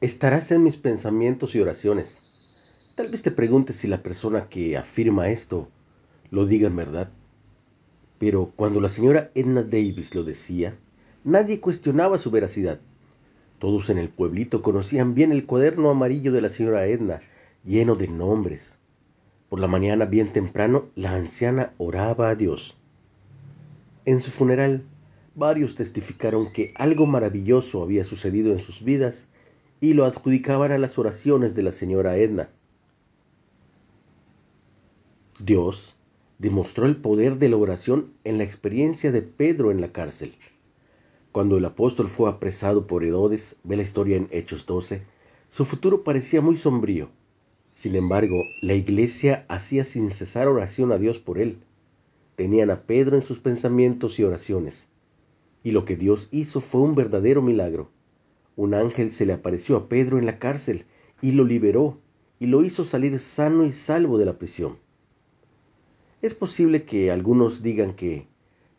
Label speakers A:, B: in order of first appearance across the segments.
A: Estarás en mis pensamientos y oraciones. Tal vez te preguntes si la persona que afirma esto lo diga en verdad. Pero cuando la señora Edna Davis lo decía, nadie cuestionaba su veracidad. Todos en el pueblito conocían bien el cuaderno amarillo de la señora Edna, lleno de nombres. Por la mañana, bien temprano, la anciana oraba a Dios. En su funeral, varios testificaron que algo maravilloso había sucedido en sus vidas y lo adjudicaban a las oraciones de la señora Edna. Dios demostró el poder de la oración en la experiencia de Pedro en la cárcel. Cuando el apóstol fue apresado por Herodes, ve la historia en Hechos 12, su futuro parecía muy sombrío. Sin embargo, la iglesia hacía sin cesar oración a Dios por él. Tenían a Pedro en sus pensamientos y oraciones. Y lo que Dios hizo fue un verdadero milagro. Un ángel se le apareció a Pedro en la cárcel y lo liberó y lo hizo salir sano y salvo de la prisión. Es posible que algunos digan que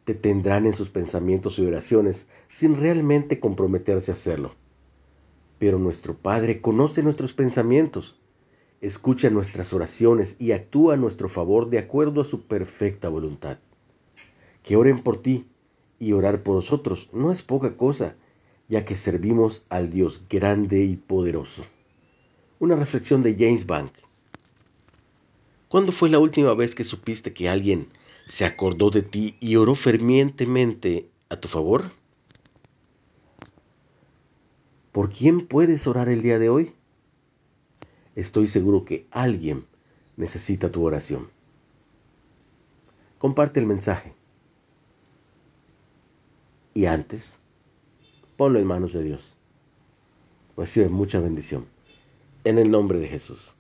A: te tendrán en sus pensamientos y oraciones sin realmente comprometerse a hacerlo. Pero nuestro Padre conoce nuestros pensamientos, escucha nuestras oraciones y actúa a nuestro favor de acuerdo a su perfecta voluntad. Que oren por ti y orar por nosotros no es poca cosa, ya que servimos al Dios grande y poderoso. Una reflexión de James Bank. ¿Cuándo fue la última vez que supiste que alguien se acordó de ti y oró fervientemente a tu favor? ¿Por quién puedes orar el día de hoy? Estoy seguro que alguien necesita tu oración. Comparte el mensaje. Y antes, ponlo en manos de Dios. Recibe mucha bendición. En el nombre de Jesús.